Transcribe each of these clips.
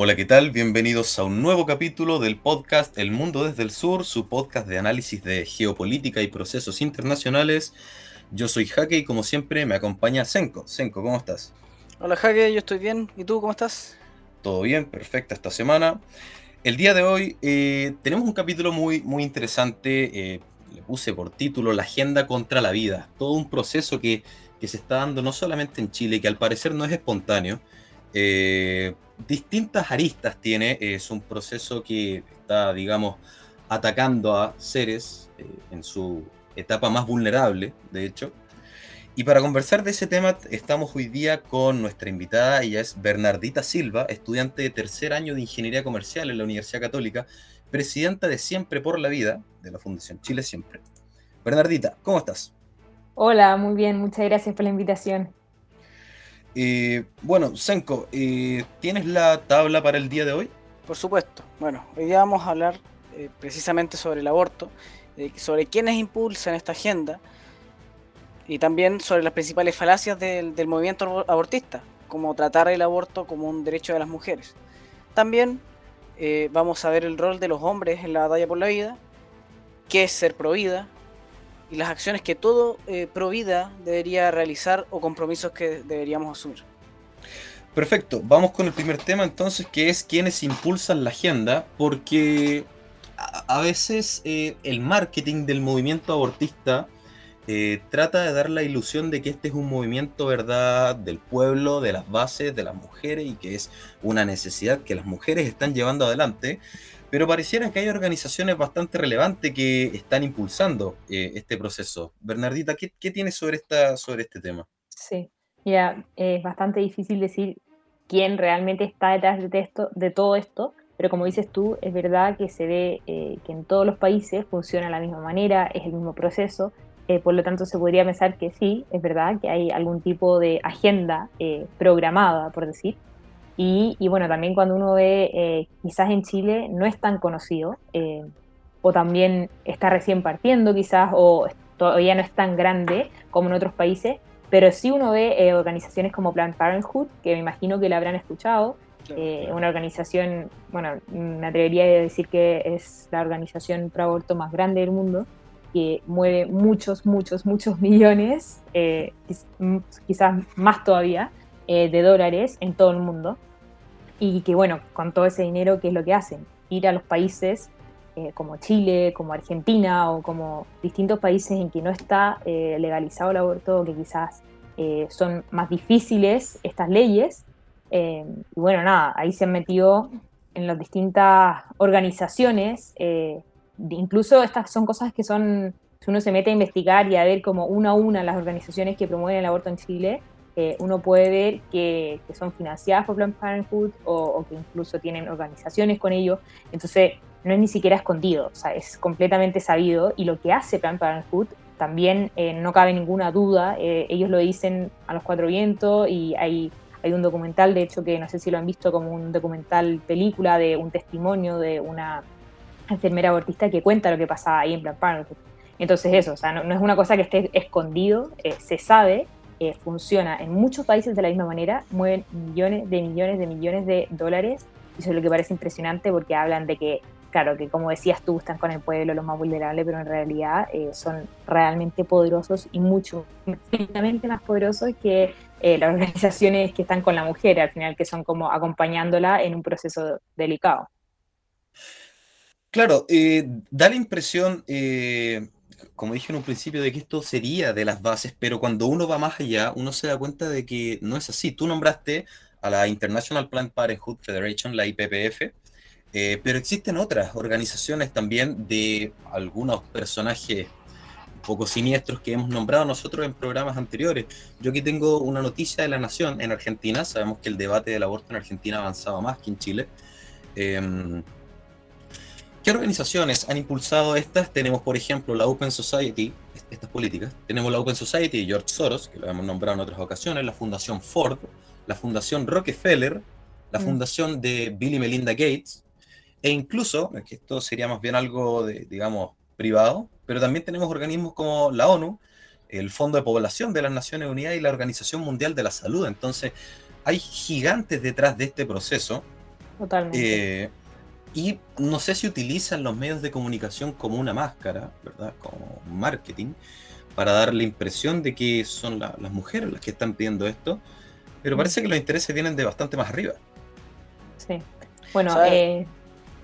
Hola, ¿qué tal? Bienvenidos a un nuevo capítulo del podcast El Mundo desde el Sur, su podcast de análisis de geopolítica y procesos internacionales. Yo soy Jaque y como siempre me acompaña Senko. Senko, ¿cómo estás? Hola Jaque, yo estoy bien. ¿Y tú cómo estás? Todo bien, perfecta esta semana. El día de hoy eh, tenemos un capítulo muy, muy interesante. Eh, le puse por título La Agenda contra la Vida. Todo un proceso que, que se está dando no solamente en Chile, que al parecer no es espontáneo, eh, distintas aristas tiene, es un proceso que está, digamos, atacando a seres eh, en su etapa más vulnerable, de hecho. Y para conversar de ese tema estamos hoy día con nuestra invitada, ella es Bernardita Silva, estudiante de tercer año de Ingeniería Comercial en la Universidad Católica, presidenta de Siempre por la Vida, de la Fundación Chile Siempre. Bernardita, ¿cómo estás? Hola, muy bien, muchas gracias por la invitación. Eh, bueno, Senko, eh, ¿tienes la tabla para el día de hoy? Por supuesto. Bueno, hoy día vamos a hablar eh, precisamente sobre el aborto, sobre quiénes impulsan esta agenda y también sobre las principales falacias del, movimiento abortista, como tratar el aborto como un derecho de las mujeres. También vamos a ver el rol de los hombres en la batalla por la vida, qué es ser pro vida, y las acciones que todo eh, Provida debería realizar o compromisos que deberíamos asumir. Perfecto, vamos con el primer tema entonces, que es quienes impulsan la agenda, porque a, veces eh, el marketing del movimiento abortista eh, trata de dar la ilusión de que este es un movimiento, ¿verdad?, del pueblo, de las bases, de las mujeres, y que es una necesidad que las mujeres están llevando adelante, pero pareciera que hay organizaciones bastante relevantes que están impulsando eh, este proceso. Bernardita, ¿qué, ¿qué, tienes sobre, esta, sobre este tema? Sí, ya es bastante difícil decir quién realmente está detrás de, esto, de todo esto, pero como dices tú, es verdad que se ve eh, que en todos los países funciona de la misma manera, es el mismo proceso, eh, por lo tanto se podría pensar que sí, es verdad que hay algún tipo de agenda programada, por decir, y, bueno, también cuando uno ve, eh, quizás en Chile no es tan conocido, eh, o también está recién partiendo quizás, o todavía no es tan grande como en otros países, pero sí uno ve eh, organizaciones como Planned Parenthood, que me imagino que la habrán escuchado, una organización, bueno, me atrevería a decir que es la organización pro aborto más grande del mundo, que mueve muchos, muchos, muchos millones, quizás más todavía, de dólares en todo el mundo y que bueno, con todo ese dinero, ¿qué es lo que hacen? Ir a los países eh, como Chile, como Argentina o como distintos países en que no está eh, legalizado el aborto que quizás eh, son más difíciles estas leyes. y bueno, nada, ahí se han metido en las distintas organizaciones, incluso estas son cosas que son, si uno se mete a investigar y a ver como una a una las organizaciones que promueven el aborto en Chile, eh, uno puede ver que, son financiadas por Planned Parenthood o, que incluso tienen organizaciones con ellos. Entonces, no es ni siquiera escondido, o sea, es completamente sabido. Y lo que hace Planned Parenthood también eh, no cabe ninguna duda. Eh, ellos lo dicen a los cuatro vientos y hay, hay un documental, de hecho, que no sé si lo han visto como un documental película de un testimonio de una enfermera abortista que cuenta lo que pasaba ahí en Planned Parenthood. Entonces eso, o sea, no, no es una cosa que esté escondido, se sabe eh, funciona en muchos países de la misma manera, mueven millones de millones de millones de dólares, y eso es lo que parece impresionante porque hablan de que, claro, que como decías tú, están con el pueblo, los más vulnerables, pero en realidad eh, son realmente poderosos y mucho, infinitamente más poderosos que eh, las organizaciones que están con la mujer, al final, que son como acompañándola en un proceso delicado. Claro, da la impresión, como dije en un principio, de que esto sería de las bases, pero cuando uno va más allá, uno se da cuenta de que no es así. Tú nombraste a la International Planned Parenthood Federation, la IPPF, eh, pero existen otras organizaciones también de algunos personajes un poco siniestros que hemos nombrado nosotros en programas anteriores. Yo aquí tengo una noticia de la Nación en Argentina. Sabemos que el debate del aborto en Argentina ha avanzado más que en Chile. Em, ¿Qué organizaciones han impulsado estas? Tenemos, por ejemplo, la Open Society, estas políticas. Tenemos la Open Society de George Soros, que lo hemos nombrado en otras ocasiones, la Fundación Ford, la Fundación Rockefeller, la mm. Fundación de Bill y Melinda Gates, e incluso, que esto sería más bien algo, de, digamos, privado, pero también tenemos organismos como la ONU, el Fondo de Población de las Naciones Unidas y la Organización Mundial de la Salud. Entonces, hay gigantes detrás de este proceso Totalmente. Eh, y no sé si utilizan los medios de comunicación como una máscara, ¿verdad? Como marketing, para dar la impresión de que son las mujeres las que están pidiendo esto, pero mm. parece que los intereses vienen de bastante más arriba. Sí. Bueno, ¿Sabes,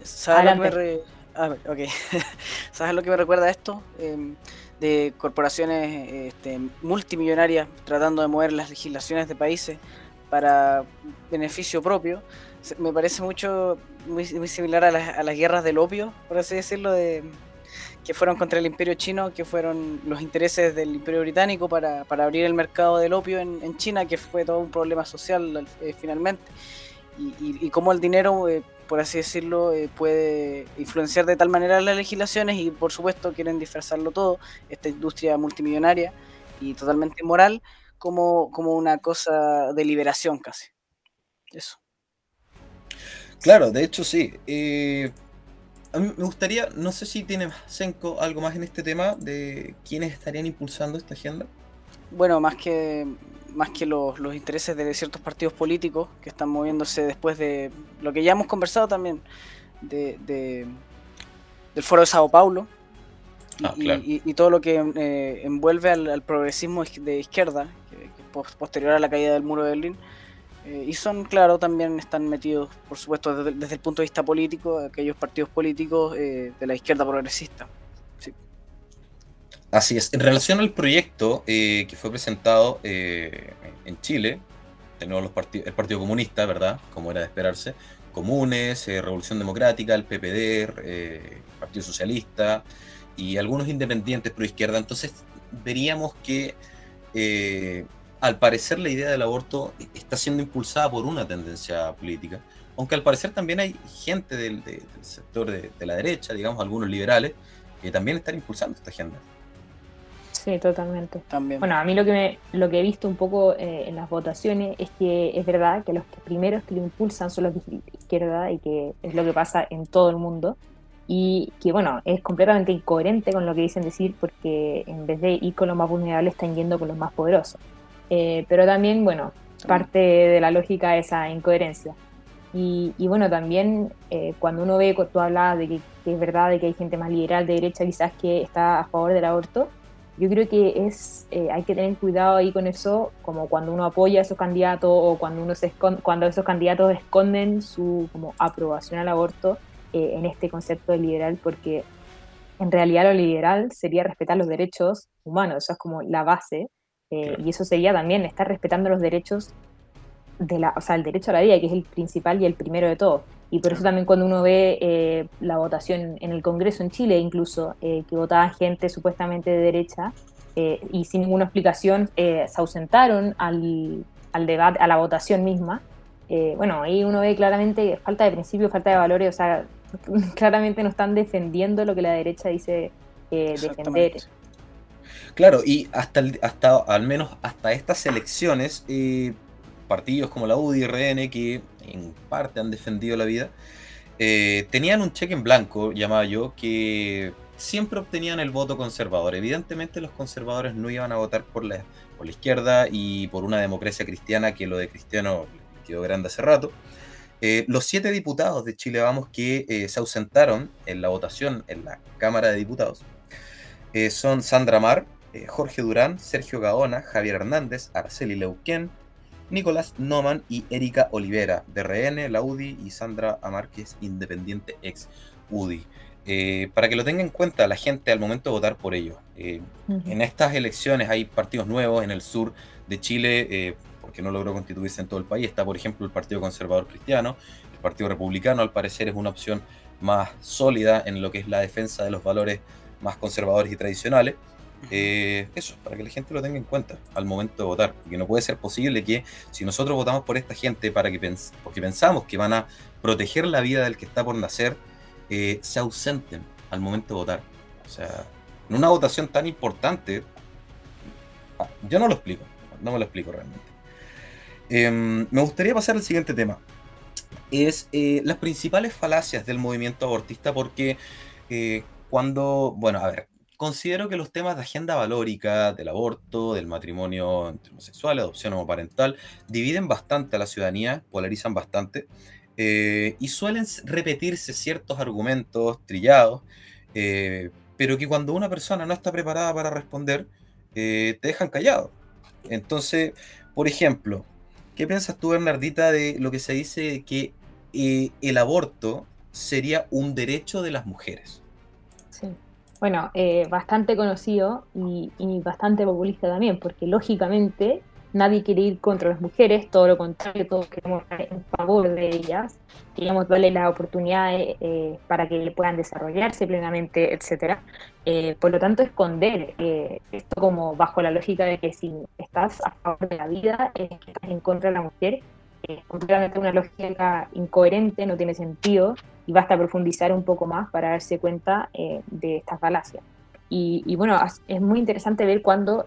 ¿sabes, lo, que me ah, ¿Sabes lo que me recuerda esto? Em, de corporaciones este, multimillonarias tratando de mover las legislaciones de países para beneficio propio. Me parece mucho muy, similar a las, a las, guerras del opio, por así decirlo, de, que fueron contra el imperio chino, que fueron los intereses del imperio británico para, para abrir el mercado del opio en, China, que fue todo un problema social eh, finalmente. Y, y, cómo el dinero, eh, por así decirlo, eh, puede influenciar de tal manera las legislaciones y por supuesto quieren disfrazarlo todo, esta industria multimillonaria y totalmente inmoral, como, como una cosa de liberación casi. Eso. Claro, de hecho sí. Eh, a mí me gustaría, no sé si tiene Senko algo más en este tema de quiénes estarían impulsando esta agenda. Bueno, más que más que los, los, intereses de ciertos partidos políticos que están moviéndose después de lo que ya hemos conversado también de, del foro de Sao Paulo y, ah, y, todo lo que eh, envuelve al, progresismo de izquierda, que, posterior a la caída del muro de Berlín. Eh, y son, claro, también están metidos, por supuesto, desde, el punto de vista político, aquellos partidos políticos eh, de la izquierda progresista. Así es. En relación al proyecto eh, que fue presentado en Chile, nuevo los el Partido Comunista, ¿verdad? Como era de esperarse, Comunes, Revolución Democrática, el PPD, Partido Socialista y algunos independientes pro izquierda. Entonces veríamos que al parecer la idea del aborto está siendo impulsada por una tendencia política, aunque al parecer también hay gente del, sector de, la derecha, digamos, algunos liberales, que también están impulsando esta agenda. Sí, totalmente. También. Bueno, a mí lo que, me, lo que he visto un poco eh, en las votaciones es que es verdad que los primeros que lo impulsan son los de izquierda y que es lo que pasa en todo el mundo y que bueno, es completamente incoherente con lo que dicen decir porque en vez de ir con los más vulnerables están yendo con los más poderosos. Eh, pero también, bueno, parte de la lógica esa incoherencia. Y, bueno, también eh, cuando uno ve, tú hablabas de que, es verdad de que hay gente más liberal de derecha quizás que está a favor del aborto, yo creo que es eh, hay que tener cuidado ahí con eso, como cuando uno apoya a esos candidatos o cuando uno se cuando esos candidatos esconden su como aprobación al aborto en este concepto de liberal, porque en realidad lo liberal sería respetar los derechos humanos, eso es como la base, eh, y eso sería también estar respetando los derechos de la, o sea, el derecho a la vida, que es el principal y el primero de todo. Y por eso también cuando uno ve eh, la votación en el Congreso en Chile, incluso, eh, que votaba gente supuestamente de derecha, y sin ninguna explicación se ausentaron al, al, debate, a la votación misma, bueno, ahí uno ve claramente falta de principios, falta de valores, o sea, claramente no están defendiendo lo que la derecha dice defender. Claro, y hasta, hasta al menos hasta estas elecciones, eh, partidos como la UDI RN, que en parte han defendido la vida, eh, tenían un cheque en blanco, llamaba yo, que siempre obtenían el voto conservador. Evidentemente los conservadores no iban a votar por la, por la izquierda y por una democracia cristiana que lo de cristiano quedó grande hace rato. Eh, los siete diputados de Chile Vamos que se ausentaron en la votación en la Cámara de Diputados son Sandra Mar, eh, Jorge Durán, Sergio Gaona, Javier Hernández, Arceli Leuquén, Nicolás Noman y Erika Olivera, de RN, la UDI y Sandra Amárquez, independiente ex UDI. Eh, para que lo tenga en cuenta la gente al momento de votar por ellos. Eh, en estas elecciones hay partidos nuevos en el sur de Chile, porque no logró constituirse en todo el país. Está, por ejemplo, el Partido Conservador Cristiano, el Partido Republicano, al parecer es una opción más sólida en lo que es la defensa de los valores más conservadores y tradicionales. Eh, eso, para que la gente lo tenga en cuenta al momento de votar, porque no puede ser posible que si nosotros votamos por esta gente para que porque pensamos que van a proteger la vida del que está por nacer, eh, se ausenten al momento de votar. O sea, en una votación tan importante, ah, yo no lo explico, no me lo explico realmente. Em, me gustaría pasar al siguiente tema. Es eh, las principales falacias del movimiento abortista, porque cuando, bueno, a ver, considero que los temas de agenda valórica, del aborto, del matrimonio entre homosexual, adopción homoparental, dividen bastante a la ciudadanía, polarizan bastante. eh, y suelen repetirse ciertos argumentos trillados, eh, pero que cuando una persona no está preparada para responder, te dejan callado. Entonces, por ejemplo, ¿qué piensas tú, Bernardita, de lo que se dice que el aborto sería un derecho de las mujeres? Bueno, bastante conocido y, y, bastante populista también, porque lógicamente nadie quiere ir contra las mujeres, todo lo contrario, todos queremos en favor de ellas, queremos darle las oportunidades eh, para que puedan desarrollarse plenamente, etcétera. Eh, por lo tanto, esconder eh, esto como bajo la lógica de que si estás a favor de la vida, estás en contra de la mujer, es completamente una lógica incoherente, no tiene sentido y basta profundizar un poco más para darse cuenta de estas falacias. Y, y, bueno, es muy interesante ver cuando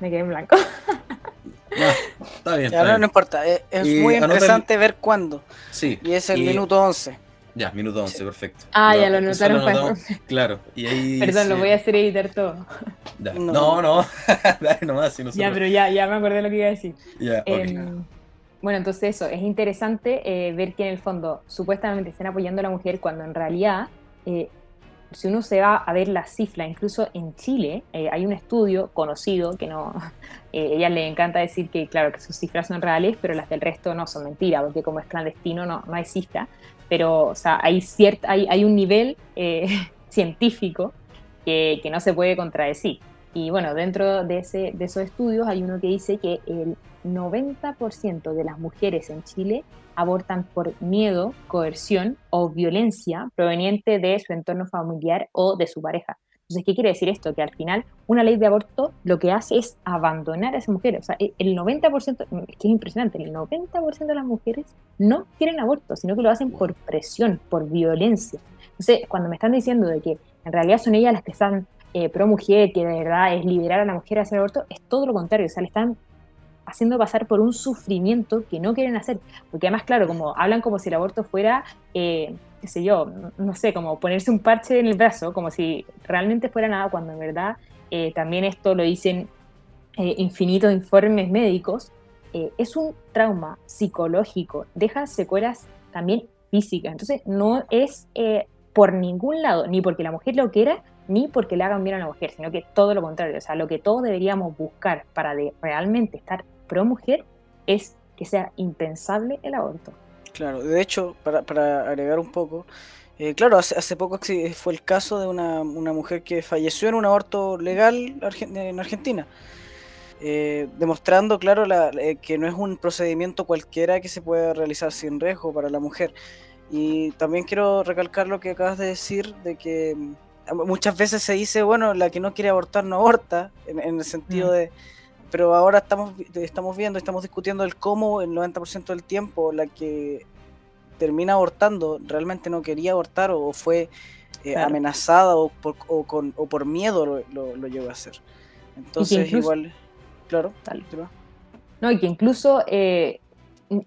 me quedé en blanco. está bien. no, importa. Es, muy interesante ver cuándo. Sí. Y es el minuto 11. Ya, minuto 11, perfecto. Ah, ya lo notaron. claro. Y ahí, Perdón, lo voy a hacer editar todo. No, no, dale nomás. Si Ya, pero ya, ya me acordé lo que iba a decir. Ya, em, bueno, entonces eso, es interesante eh, ver que en el fondo supuestamente están apoyando a la mujer cuando en realidad eh, si uno se va a ver las cifras, incluso en Chile, eh, hay un estudio conocido que no, eh, ella le encanta decir que, claro, que sus cifras son reales, pero las del resto no son mentiras, porque como es clandestino no, no hay cifra, pero, o sea, hay, cierta, hay, hay un nivel eh, científico que, que, no se puede contradecir. Y bueno, dentro de, ese, de esos estudios hay uno que dice que el 90% de las mujeres en Chile abortan por miedo, coerción o violencia proveniente de su entorno familiar o de su pareja. Entonces, ¿qué quiere decir esto? Que al final una ley de aborto lo que hace es abandonar a esa mujer. O sea, el 90%, que es impresionante, el 90% de las mujeres no quieren aborto, sino que lo hacen por presión, por violencia. Entonces, cuando me están diciendo de que en realidad son ellas las que están eh, pro mujer, que de verdad es liberar a la mujer a hacer aborto, es todo lo contrario. O sea, le están haciendo pasar por un sufrimiento que no quieren hacer. Porque además, claro, como hablan como si el aborto fuera, eh, qué sé yo, no sé, como ponerse un parche en el brazo, como si realmente fuera nada, cuando en verdad eh, también esto lo dicen eh, infinitos informes médicos, es un trauma psicológico, deja secuelas también físicas. Entonces, no es por ningún lado, ni porque la mujer lo quiera, ni porque le hagan bien a la mujer, sino que todo lo contrario. O sea, lo que todos deberíamos buscar para de realmente estar pro mujer es que sea impensable el aborto. Claro, de hecho, para, para agregar un poco, eh, claro, hace, hace, poco fue el caso de una, una, mujer que falleció en un aborto legal en Argentina, eh, demostrando, claro, la, eh, que no es un procedimiento cualquiera que se pueda realizar sin riesgo para la mujer. Y también quiero recalcar lo que acabas de decir, de que mm, muchas veces se dice, bueno, la que no quiere abortar no aborta, en, el sentido mm. de pero ahora estamos, estamos viendo, estamos discutiendo el cómo el 90% del tiempo la que termina abortando realmente no quería abortar o fue eh, amenazada o por, o, con, o por miedo lo, lo, llegó a hacer. Entonces, igual, claro, No, y que incluso, eh,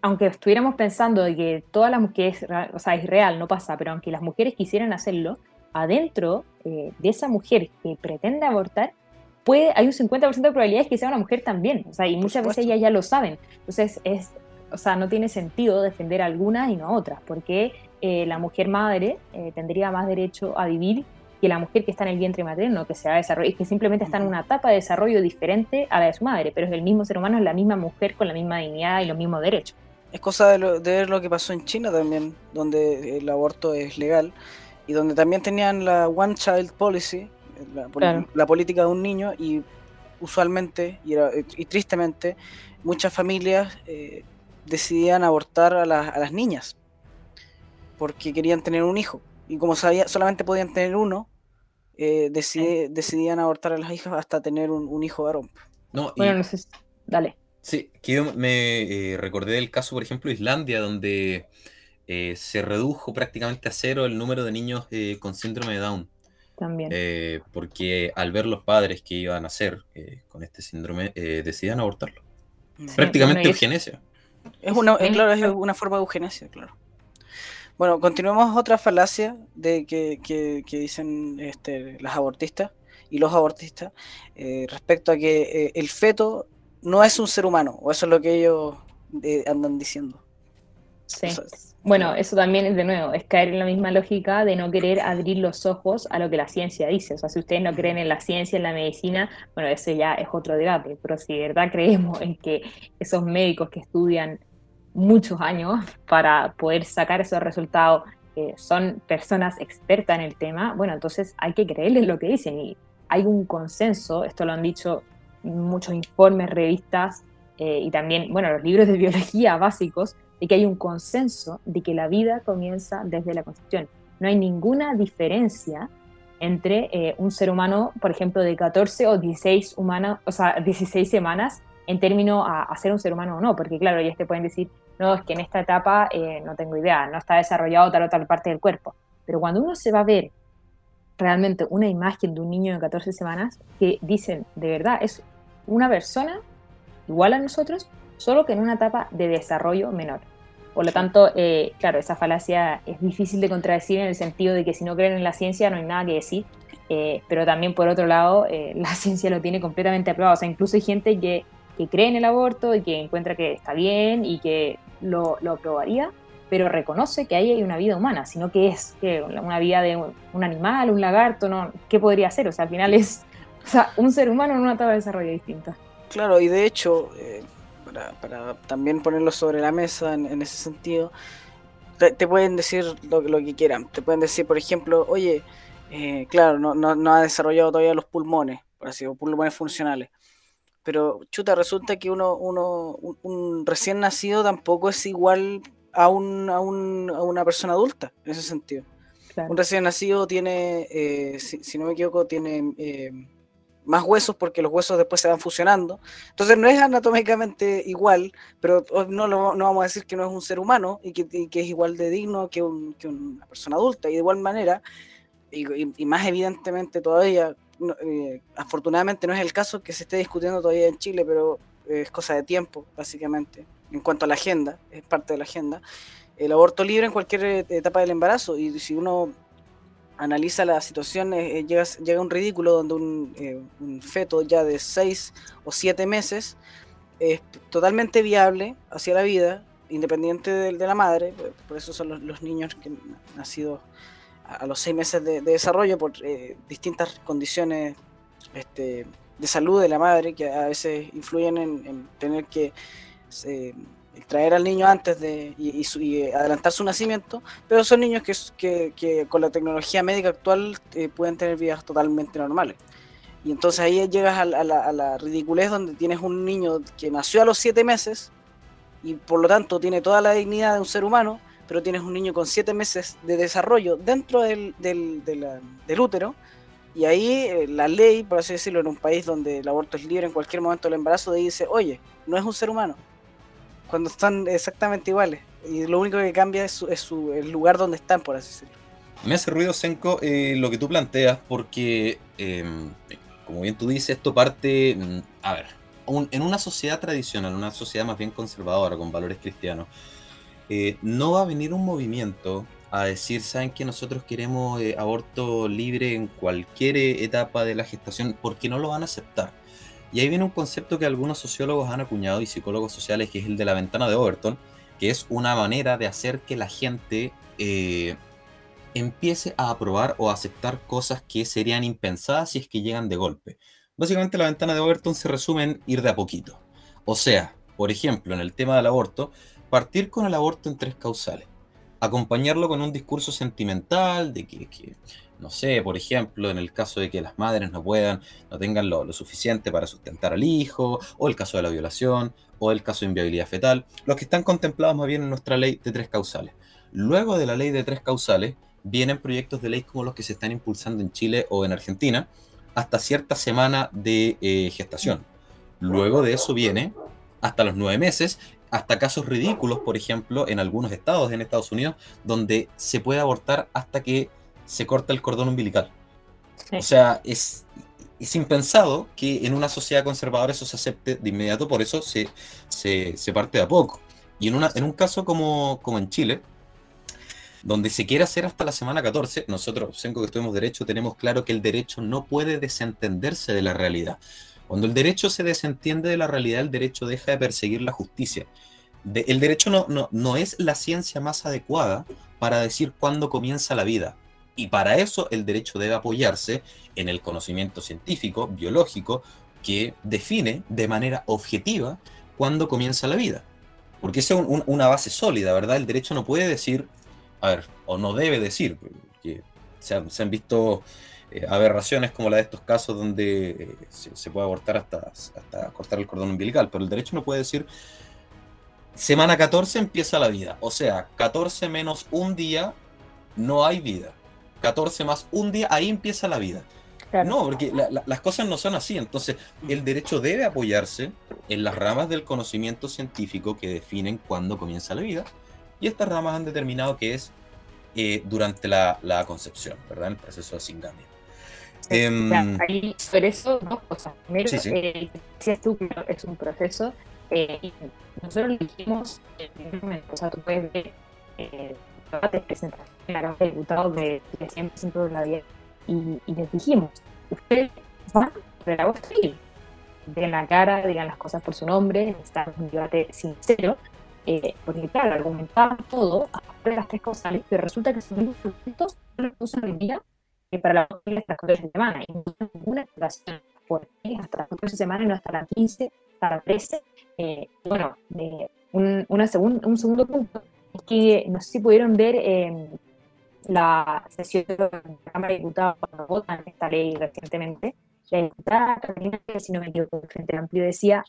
aunque estuviéramos pensando de que todas las mujeres, o sea, es real, no pasa, pero aunque las mujeres quisieran hacerlo, adentro eh, de esa mujer que pretende abortar, hay un 50% de probabilidades que sea una mujer también, o sea, y muchas veces ellas ya lo saben. Entonces, es, o sea, no tiene sentido defender a algunas y no a otras, porque eh, la mujer madre eh, tendría más derecho a vivir que la mujer que está en el vientre materno, que se va a desarrollar, que simplemente está en una etapa de desarrollo diferente a la de su madre, pero es el mismo ser humano, es la misma mujer con la misma dignidad y los mismos derechos. Es cosa de, de ver lo que pasó en China también, donde el aborto es legal y donde también tenían la One Child Policy, la, política de un niño y usualmente y, tristemente muchas familias eh, decidían abortar a, las niñas porque querían tener un hijo. Y como sabía, solamente podían tener uno eh, decidían abortar a las hijas hasta tener un, hijo varón. No, bueno, no sé, dale. Sí, que yo me eh, recordé del caso por ejemplo de Islandia donde se redujo prácticamente a cero el número de niños con síndrome de Down también. Eh, porque al ver los padres que iban a nacer eh, con este síndrome, eh, decidían abortarlo. Prácticamente eugenesia. Es una, claro, es una forma de eugenesia, claro. Bueno, continuemos otra falacia de que, que, dicen este, las abortistas y los abortistas respecto a que el feto no es un ser humano, o eso es lo que ellos eh, andan diciendo. Sí. Bueno, eso también es de nuevo, es caer en la misma lógica de no querer abrir los ojos a lo que la ciencia dice. O sea, si ustedes no creen en la ciencia, en la medicina, bueno, ese ya es otro debate. Pero si de verdad creemos en que esos médicos que estudian muchos años para poder sacar esos resultados eh, son personas expertas en el tema, bueno, entonces hay que creerles lo que dicen. Y hay un consenso, esto lo han dicho muchos informes, revistas eh, y también, bueno, los libros de biología básicos, de que hay un consenso de que la vida comienza desde la concepción. No hay ninguna diferencia entre eh, un ser humano, por ejemplo, de 14 o 16, humana, o sea, 16 semanas en términos a, ser un ser humano o no, porque claro, ellos te pueden decir, no, es que en esta etapa eh, no tengo idea, no está desarrollado tal o tal parte del cuerpo. Pero cuando uno se va a ver realmente una imagen de un niño de 14 semanas, que dicen, de verdad, es una persona igual a nosotros, solo que en una etapa de desarrollo menor. Por lo tanto, eh, claro, esa falacia es difícil de contradecir en el sentido de que si no creen en la ciencia no hay nada que decir, eh, pero también por otro lado, eh, la ciencia lo tiene completamente aprobado. O sea, incluso hay gente que, que, cree en el aborto y que encuentra que está bien y que lo, lo aprobaría, pero reconoce que ahí hay una vida humana, sino que es que una vida de un animal, un lagarto, ¿no? ¿qué podría ser? O sea, al final es o sea, un ser humano en una etapa de desarrollo distinta. Claro, y de hecho, para, también ponerlo sobre la mesa en, ese sentido, te, pueden decir lo, lo, que quieran. Te pueden decir, por ejemplo, oye, eh, claro, no, no, ha desarrollado todavía los pulmones, por así pulmones funcionales. Pero, chuta, resulta que uno, uno un, recién nacido tampoco es igual a, un, a, un, a una persona adulta, en ese sentido. Un recién nacido tiene, eh, si, si, no me equivoco, tiene eh, más huesos porque los huesos después se van fusionando. Entonces no es anatómicamente igual, pero no, no vamos a decir que no es un ser humano y que, es igual de digno que, una persona adulta. Y de igual manera, y, más evidentemente todavía, eh, afortunadamente no es el caso que se esté discutiendo todavía en Chile, pero es cosa de tiempo, básicamente, en cuanto a la agenda, es parte de la agenda. El aborto libre en cualquier eh, etapa del embarazo, y si uno analiza la situación, eh, llega, llega, a un ridículo donde eh, un, feto ya de 6 o 7 meses es totalmente viable hacia la vida, independiente de, de la madre, por, eso son los, niños que han nacido a, los 6 meses de, desarrollo por eh, distintas condiciones este, de salud de la madre que a veces influyen en, tener que traer al niño antes de y, adelantar su nacimiento, pero son niños que, que, con la tecnología médica actual eh, pueden tener vidas totalmente normales. Y entonces ahí llegas a, la, ridiculez donde tienes un niño que nació a los siete meses y por lo tanto tiene toda la dignidad de un ser humano, pero tienes un niño con siete meses de desarrollo dentro del, del, del útero. Y ahí eh, la ley, por así decirlo, en un país donde el aborto es libre en cualquier momento del embarazo, dice, oye, no es un ser humano, cuando están exactamente iguales. Y lo único que cambia es, su, el lugar donde están, por así decirlo. Me hace ruido, Senko, eh, lo que tú planteas, porque, em, como bien tú dices, esto parte, mm, a ver, en una sociedad tradicional, una sociedad más bien conservadora, con valores cristianos, eh, no va a venir un movimiento a decir, saben que nosotros queremos eh, aborto libre en cualquier etapa de la gestación, porque no lo van a aceptar. Y ahí viene un concepto que algunos sociólogos han acuñado y psicólogos sociales, que es el de la ventana de Overton, que es una manera de hacer que la gente eh, empiece a aprobar o aceptar cosas que serían impensadas si es que llegan de golpe. Básicamente la ventana de Overton se resume en ir de a poquito. O sea, por ejemplo, en el tema del aborto, partir con el aborto en tres causales. Acompañarlo con un discurso sentimental de que, que no sé, por ejemplo, en el caso de que las madres no puedan, no tengan lo, suficiente para sustentar al hijo, o el caso de la violación, o el caso de inviabilidad fetal, los que están contemplados más bien en nuestra ley de tres causales. Luego de la ley de tres causales, vienen proyectos de ley como los que se están impulsando en Chile o en Argentina, hasta cierta semana de eh, gestación. Luego de eso viene hasta los nueve meses, hasta casos ridículos, por ejemplo, en algunos estados en Estados Unidos, donde se puede abortar hasta que se corta el cordón umbilical. O sea, es, es, impensado que en una sociedad conservadora eso se acepte de inmediato, por eso se, se, parte de a poco. Y en, una, en un caso como, como en Chile, donde se quiere hacer hasta la semana 14, nosotros, en que estuvimos derecho, tenemos claro que el derecho no puede desentenderse de la realidad. Cuando el derecho se desentiende de la realidad, el derecho deja de perseguir la justicia. el derecho no, no, no es la ciencia más adecuada para decir cuándo comienza la vida. Y para eso el derecho debe apoyarse en el conocimiento científico, biológico, que define de manera objetiva cuándo comienza la vida. Porque esa es una base sólida, ¿verdad? El derecho no puede decir, a ver, o no debe decir, que se han, visto eh, aberraciones como la de estos casos donde eh, se, puede abortar hasta, hasta cortar el cordón umbilical, pero el derecho no puede decir, semana 14 empieza la vida, o sea, 14 menos un día no hay vida, 14 más un día, ahí empieza la vida. No, porque las cosas no son así. Entonces, el derecho debe apoyarse en las ramas del conocimiento científico que definen cuándo comienza la vida. Y estas ramas han determinado que es eh, durante la, concepción, ¿verdad? El proceso de singamia. Em, ahí, sobre eso, dos cosas. Primero, eh, tú que es un proceso. Eh, nosotros dijimos. O sea, tú puedes ver eh, debates, presentaciones en la Cámara de Diputados de 100% de la vida y, les dijimos, ustedes van por la voz den la cara, digan las cosas por su nombre, necesitan un debate sincero, eh, porque claro, argumentaban todo a de las tres causales, pero resulta que son puntos no los usan hoy día eh, para la de las 14 semanas, y no hay ninguna explicación por qué hasta las 14 semanas y no hasta las 15, hasta las 13. Eh, bueno, un, una un segundo punto es que no sé si pudieron ver la sesión de la Cámara de Diputados cuando votan esta ley recientemente, la diputada Carolina, si no me equivoco, del Frente Amplio decía,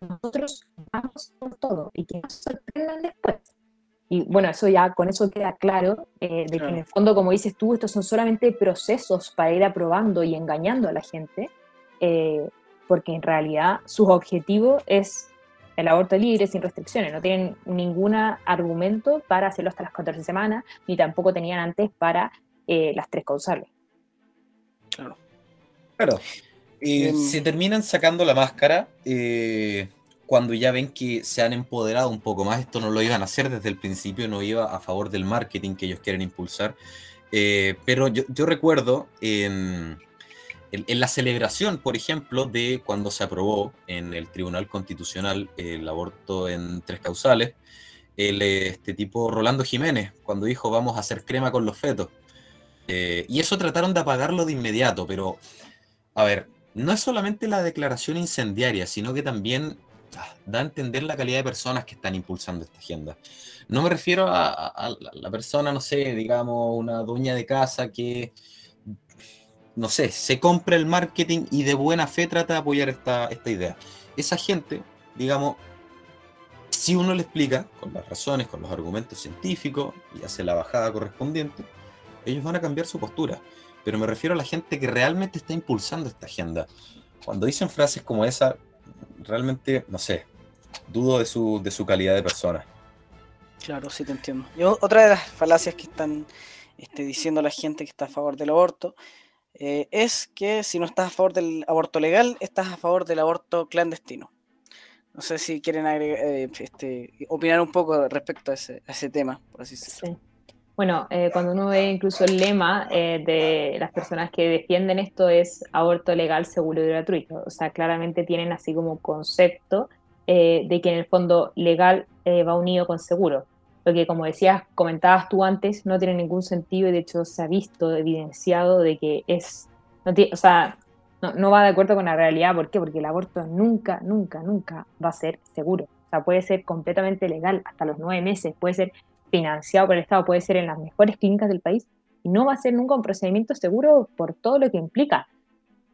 nosotros vamos por todo y que nos sorprendan después. Y bueno, eso ya, con eso queda claro, eh, de que en el fondo, como dices tú, estos son solamente procesos para ir aprobando y engañando a la gente, eh, porque en realidad su objetivo es el aborto libre, sin restricciones. No tienen ningún argumento para hacerlo hasta las 14 semanas, ni tampoco tenían antes para eh, las tres causales. Claro. Claro. Y em, se terminan sacando la máscara eh, cuando ya ven que se han empoderado un poco más. Esto no lo iban a hacer desde el principio, no iba a favor del marketing que ellos quieren impulsar. Eh, pero yo, yo recuerdo en en, la celebración, por ejemplo, de cuando se aprobó en el Tribunal Constitucional el aborto en tres causales, el, este tipo Rolando Jiménez, cuando dijo vamos a hacer crema con los fetos. Eh, y eso trataron de apagarlo de inmediato, pero, a ver, no es solamente la declaración incendiaria, sino que también ah, da a entender la calidad de personas que están impulsando esta agenda. No me refiero a la persona, no sé, digamos, una dueña de casa que no sé, se compra el marketing y de buena fe trata de apoyar esta, esta idea. Esa gente, digamos, si uno le explica con las razones, con los argumentos científicos y hace la bajada correspondiente, ellos van a cambiar su postura. Pero me refiero a la gente que realmente está impulsando esta agenda. Cuando dicen frases como esa, realmente, no sé, dudo de su, de su calidad de persona. Claro, sí te entiendo. Yo, otra de las falacias que están este, diciendo la gente que está a favor del aborto eh, es que si no estás a favor del aborto legal, estás a favor del aborto clandestino. No sé si quieren eh, este, opinar un poco respecto a ese, tema, por así decirlo. Bueno, eh, cuando uno ve incluso el lema de las personas que defienden esto es aborto legal, seguro y gratuito. O sea, claramente tienen así como concepto de que en el fondo legal va unido con seguro lo que como decías, comentabas tú antes, no tiene ningún sentido y de hecho se ha visto, evidenciado de que es, no o sea, no, va de acuerdo con la realidad. ¿Por qué? Porque el aborto nunca, nunca, nunca va a ser seguro. O sea, puede ser completamente legal hasta los nueve meses, puede ser financiado por el Estado, puede ser en las mejores clínicas del país y no va a ser nunca un procedimiento seguro por todo lo que implica,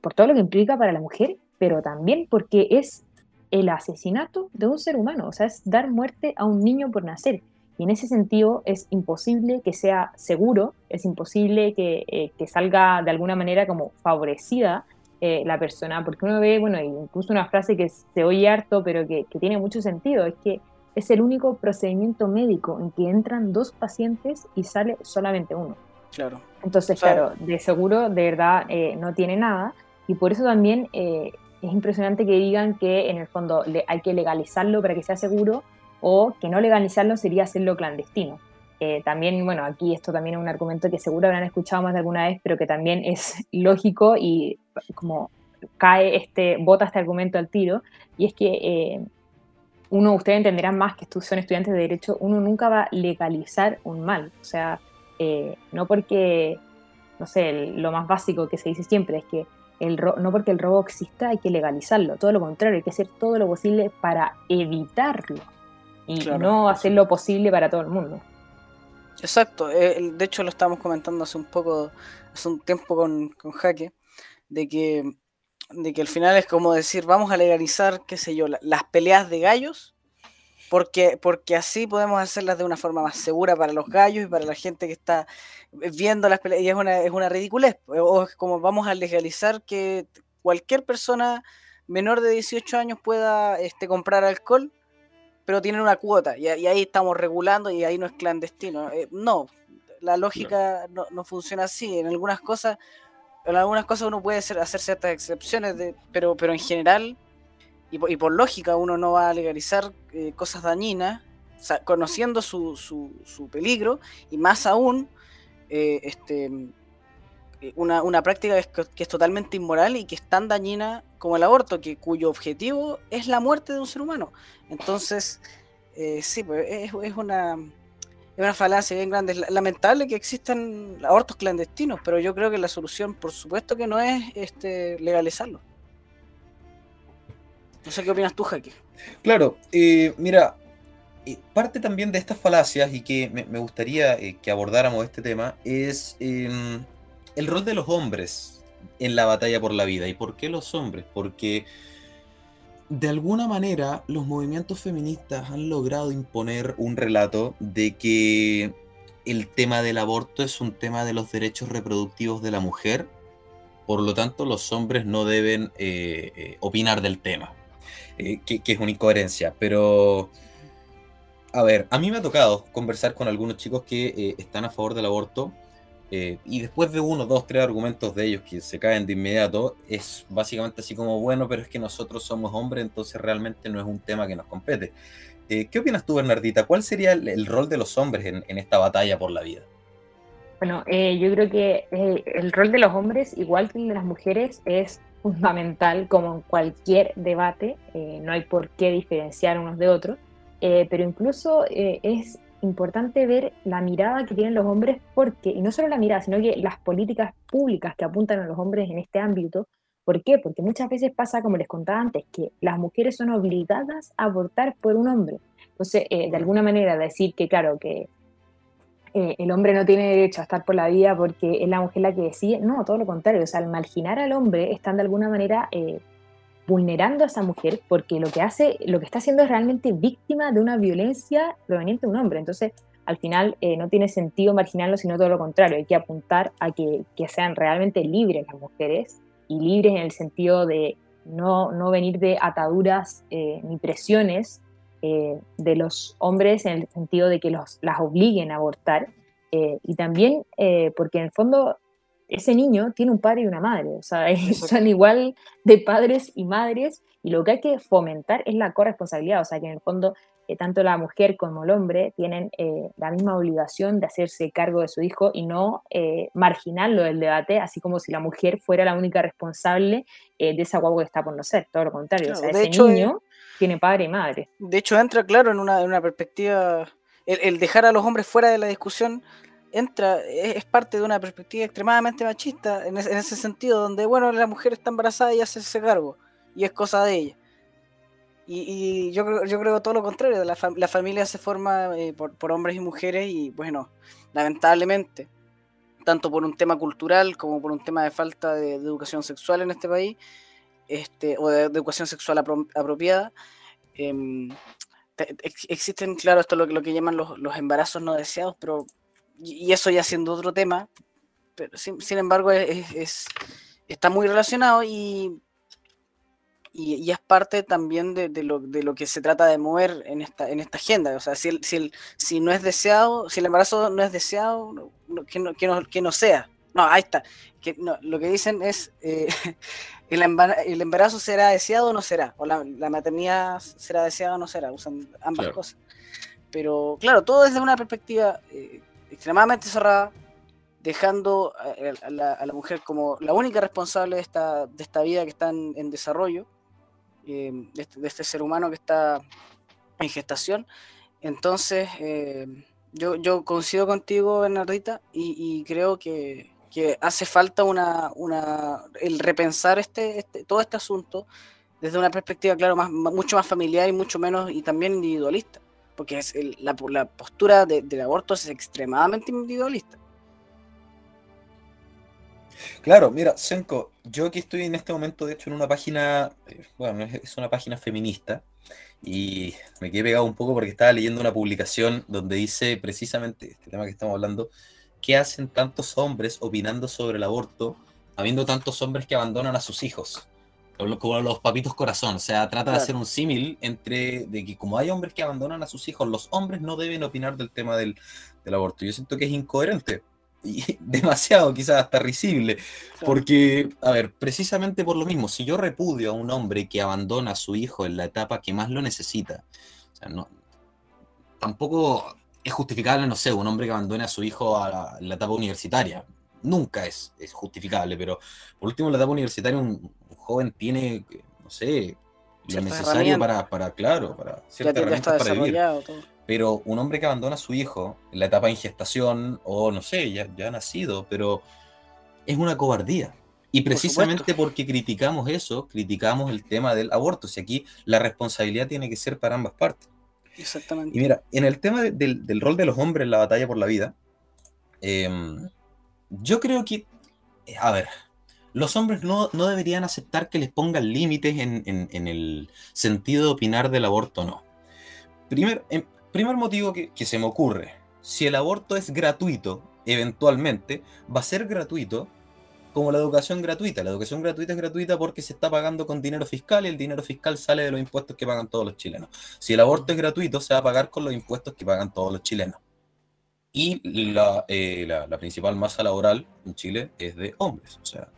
por todo lo que implica para la mujer, pero también porque es el asesinato de un ser humano, o sea, es dar muerte a un niño por nacer. Y en ese sentido es imposible que sea seguro, es imposible que, eh, que salga de alguna manera como favorecida eh, la persona, porque uno ve, bueno, incluso una frase que se oye harto, pero que, que, tiene mucho sentido, es que es el único procedimiento médico en que entran dos pacientes y sale solamente uno. Claro. Entonces, claro, de seguro, de verdad, eh, no tiene nada, y por eso también es impresionante que digan que en el fondo hay que legalizarlo para que sea seguro, o que no legalizarlo sería hacerlo clandestino. Eh, también, bueno, aquí esto también es un argumento que seguro habrán escuchado más de alguna vez, pero que también es lógico y como cae este, bota este argumento al tiro, y es que eh, uno, ustedes entenderán más que son estudiantes de derecho, uno nunca va a legalizar un mal. O sea, eh, no porque, no sé, lo más básico que se dice siempre es que el no porque el robo exista hay que legalizarlo, todo lo contrario, hay que hacer todo lo posible para evitarlo y no hacer lo posible para todo el mundo. Exacto, eh, de hecho lo estábamos comentando hace un poco, hace un tiempo con, con Jaque, de que de que al final es como decir, vamos a legalizar, qué sé yo, las peleas de gallos, porque, porque así podemos hacerlas de una forma más segura para los gallos y para la gente que está viendo las peleas, y es una, es una ridiculez, o es como vamos a legalizar que cualquier persona menor de 18 años pueda este, comprar alcohol, pero tienen una cuota, y, ahí estamos regulando y ahí no es clandestino. Eh, no, la lógica no, no funciona así, en algunas cosas en algunas cosas uno puede hacer, ciertas excepciones, de, pero, pero en general, y por, lógica, uno no va a legalizar eh, cosas dañinas, conociendo su, su, peligro, y más aún, eh, este, una, una, práctica que es, totalmente inmoral y que es tan dañina como el aborto, que, cuyo objetivo es la muerte de un ser humano. Entonces, sí, pues es una es una falacia bien grande. Es lamentable que existan abortos clandestinos, pero yo creo que la solución, por supuesto, que no es este, legalizarlo. No sé qué opinas tú, Jaque. Claro, eh, mira, eh, parte también de estas falacias y que me, gustaría eh, que abordáramos este tema es em, el rol de los hombres en la batalla por la vida. ¿Y por qué los hombres? Porque de alguna manera los movimientos feministas han logrado imponer un relato de que el tema del aborto es un tema de los derechos reproductivos de la mujer, por lo tanto los hombres no deben eh, eh, opinar del tema, eh, que, que, es una incoherencia, pero... A ver, a mí me ha tocado conversar con algunos chicos que están a favor del aborto eh, y después de uno, dos, tres argumentos de ellos que se caen de inmediato, es básicamente así como, bueno, pero es que nosotros somos hombres, entonces realmente no es un tema que nos compete. Eh, ¿Qué opinas tú, Bernardita? ¿Cuál sería el, rol de los hombres en, esta batalla por la vida? Bueno, eh, yo creo que el rol de los hombres, igual que el de las mujeres, es fundamental como en cualquier debate. no hay por qué diferenciar unos de otros. pero incluso es importante ver la mirada que tienen los hombres, porque, y no solo la mirada, sino que las políticas públicas que apuntan a los hombres en este ámbito. ¿Por qué? Porque muchas veces pasa, como les contaba antes, que las mujeres son obligadas a abortar por un hombre. Entonces, eh, de alguna manera, decir que, claro, que eh, el hombre no tiene derecho a estar por la vida porque es la mujer la que decide, no, todo lo contrario. O sea, al marginar al hombre, están de alguna manera eh, vulnerando a esa mujer porque lo que hace, lo que está haciendo es realmente víctima de una violencia proveniente de un hombre. Entonces, al final eh, no tiene sentido marginarlo, sino todo lo contrario. Hay que apuntar a que, sean realmente libres las mujeres y libres en el sentido de no, no venir de ataduras eh, ni presiones eh, de los hombres en el sentido de que los, las obliguen a abortar. y también porque en el fondo ese niño tiene un padre y una madre, o sea, son igual de padres y madres, y lo que hay que fomentar es la corresponsabilidad, o sea, que en el fondo eh, tanto la mujer como el hombre tienen eh, la misma obligación de hacerse cargo de su hijo y no eh, marginarlo del debate, así como si la mujer fuera la única responsable de esa guagua que está por nacer, todo lo contrario, o sea, ese niño tiene padre y madre. De hecho, entra claro en una, perspectiva, el dejar a los hombres fuera de la discusión entra, es, parte de una perspectiva extremadamente machista en, ese sentido, donde, bueno, la mujer está embarazada y hace ese cargo, y es cosa de ella. Y, yo, yo creo todo lo contrario, la, la familia se forma eh, por, hombres y mujeres y, bueno, lamentablemente, tanto por un tema cultural como por un tema de falta de, educación sexual en este país, este, o de, educación sexual apropiada, em, existen, claro, esto es lo, lo que llaman los, los embarazos no deseados, pero y eso ya siendo otro tema, pero sin, embargo es, está muy relacionado y, y, es parte también de, lo, de, lo, que se trata de mover en esta, en esta agenda. O sea, si, el, si, si no es deseado, si el embarazo no es deseado, que, no, que, no, que no sea. No, ahí está. Que, lo que dicen es, eh, el, embarazo, será deseado o no será, o la, maternidad será deseada o no será, usan ambas cosas. Pero claro, todo desde una perspectiva eh, extremadamente cerrada, dejando a, la, mujer como la única responsable de esta, de esta vida que está en, desarrollo, eh, este, de, este, ser humano que está en gestación. Entonces, eh, yo, yo coincido contigo, Bernardita, y, creo que, hace falta una, una, el repensar este, este, todo este asunto desde una perspectiva, claro, mucho más familiar y mucho menos y también individualista, porque es la, la, postura del aborto es extremadamente individualista. Claro, mira, Senko, yo aquí estoy en este momento, de hecho, en una página, eh, bueno, es una página feminista, y me quedé pegado un poco porque estaba leyendo una publicación donde dice precisamente este tema que estamos hablando, ¿qué hacen tantos hombres opinando sobre el aborto, habiendo tantos hombres que abandonan a sus hijos? Como los papitos corazón, o sea, trata de hacer un símil entre de que como hay hombres que abandonan a sus hijos, los hombres no deben opinar del tema del, del aborto. Yo siento que es incoherente, y demasiado, quizás hasta risible, porque, a ver, precisamente por lo mismo, si yo repudio a un hombre que abandona a su hijo en la etapa que más lo necesita, o sea, no, tampoco es justificable, no sé, un hombre que abandone a su hijo a la, etapa universitaria, nunca es, es, justificable, pero por último, la etapa universitaria un, joven tiene, no sé, lo necesario para, para, claro, para ciertas herramientas para vivir. Pero un hombre que abandona a su hijo en la etapa de ingestación, o no sé, ya, ya ha nacido, pero es una cobardía. Y precisamente porque criticamos eso, criticamos el tema del aborto. Si aquí la responsabilidad tiene que ser para ambas partes. Exactamente. Y mira, en el tema del, rol de los hombres en la batalla por la vida, em, yo creo que, a ver, los hombres no, deberían aceptar que les pongan límites en, en, el sentido de opinar del aborto, no. Primero, em, Primer motivo que, se me ocurre, si el aborto es gratuito, eventualmente, va a ser gratuito como la educación gratuita. La educación gratuita es gratuita porque se está pagando con dinero fiscal y el dinero fiscal sale de los impuestos que pagan todos los chilenos. Si el aborto es gratuito, se va a pagar con los impuestos que pagan todos los chilenos. Y la, eh, la principal masa laboral en Chile es de hombres. O sea,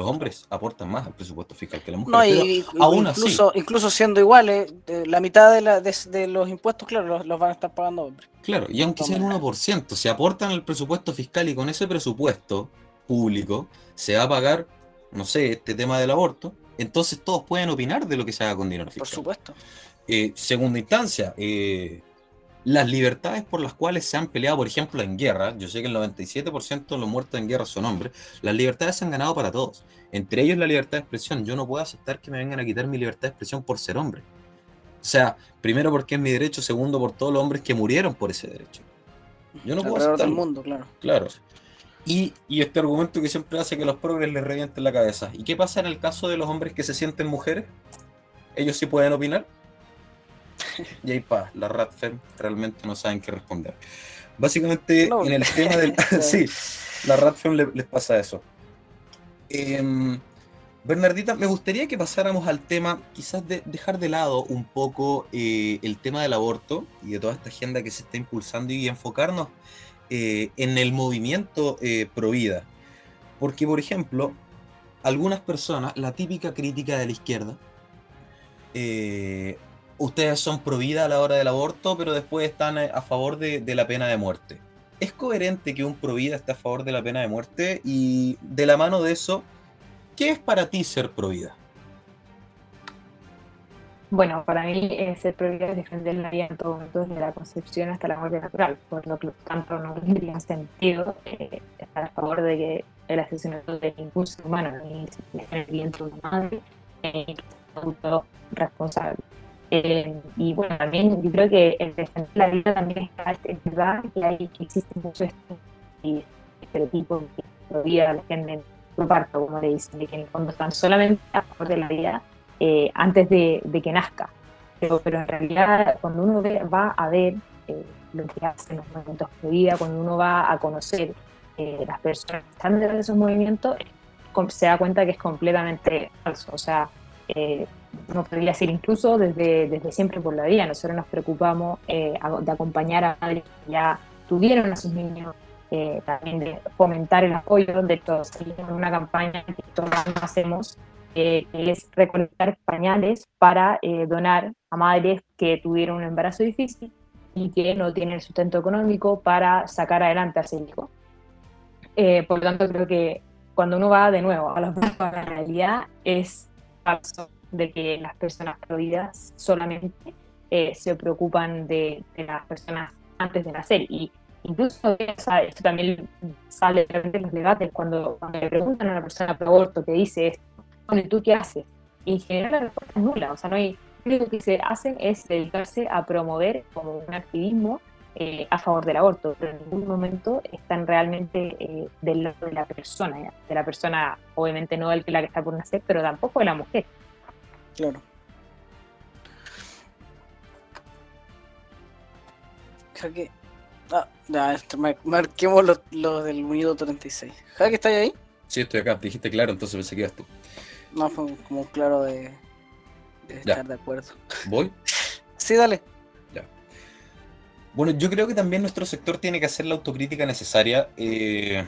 los hombres aportan más al presupuesto fiscal que las mujeres. No, incluso, incluso siendo iguales, la mitad de, los impuestos, claro, los, van a estar pagando hombres. Claro, y aunque sea el 1%, se aportan al presupuesto fiscal y con ese presupuesto público se va a pagar, no sé, este tema del aborto, entonces todos pueden opinar de lo que se haga con dinero fiscal. Por supuesto. Eh, segunda instancia, eh, las libertades por las cuales se han peleado, por ejemplo, en guerra, yo sé que el 97% de los muertos en guerra son hombres, las libertades se han ganado para todos, entre ellos la libertad de expresión. Yo no puedo aceptar que me vengan a quitar mi libertad de expresión por ser hombre. O sea, primero porque es mi derecho, segundo por todos los hombres que murieron por ese derecho. Yo no puedo aceptar. el mundo, claro. Claro. Y, y, este argumento que siempre hace que los progres les revienten la cabeza. ¿Y qué pasa en el caso de los hombres que se sienten mujeres? ¿Ellos sí pueden opinar? y ahí pa, la RATFEM realmente no saben qué responder. Básicamente, en el tema del. sí, la RATFEM les pasa eso. Em, Bernardita, me gustaría que pasáramos al tema, quizás de dejar de lado un poco eh, el tema del aborto y de toda esta agenda que se está impulsando y enfocarnos eh, en el movimiento eh, pro vida. Porque, por ejemplo, algunas personas, la típica crítica de la izquierda, ustedes son pro vida a la hora del aborto, pero después están eh, a favor de, la pena de muerte. ¿Es coherente que un pro vida esté a favor de la pena de muerte? Y de la mano de eso, ¿qué es para ti ser pro vida? Bueno, para mí eh, ser pro vida es defender la vida en todo momento, desde la concepción hasta la muerte natural, por lo que tanto no tendría sentido eh, estar a favor de que el asesinato del impulso humano ni el viento de una madre eh, responsable. Eh, y bueno, también yo creo que el defender la vida también está, es verdad que hay que existe mucho este estereotipo que todavía la gente por parto, como le dicen, de que en el fondo están solamente a favor de la vida eh, antes de, de, que nazca. Pero, pero en realidad, cuando uno ve, va a ver eh, lo que hacen los movimientos de vida, cuando uno va a conocer las personas que están detrás de esos movimientos, se da cuenta que es completamente falso. O sea, eh, no podría decir incluso desde, desde siempre por la vida. Nosotros nos preocupamos eh, de acompañar a madres que ya tuvieron a sus niños, eh, también de fomentar el apoyo. De hecho, seguimos una campaña que todos hacemos, que es recolectar pañales para donar a madres que tuvieron un embarazo difícil y que no tienen el sustento económico para sacar adelante a ese hijo. por lo tanto, creo que cuando uno va de nuevo a la, realidad es de que las personas prohibidas solamente eh, se preocupan de, las personas antes de nacer. Y incluso esto también sale de los debates cuando, cuando, le preguntan a una persona por aborto que dice esto, bueno, ¿y tú qué haces? Y en general la respuesta es nula, o sea, no hay, lo único que se hacen es dedicarse a promover como un activismo eh, a favor del aborto, pero en ningún momento están realmente eh, del lado de la persona, de la persona, obviamente no del que la que está por nacer, pero tampoco de la mujer. Claro. Jaque. Ah, ya, marquemos lo, del minuto 36. Jaque, ¿estás ahí? Sí, estoy acá. Dijiste claro, entonces pensé que ibas tú. No, fue como claro de, estar de acuerdo. ¿Voy? sí, dale. Ya. Bueno, yo creo que también nuestro sector tiene que hacer la autocrítica necesaria. Eh,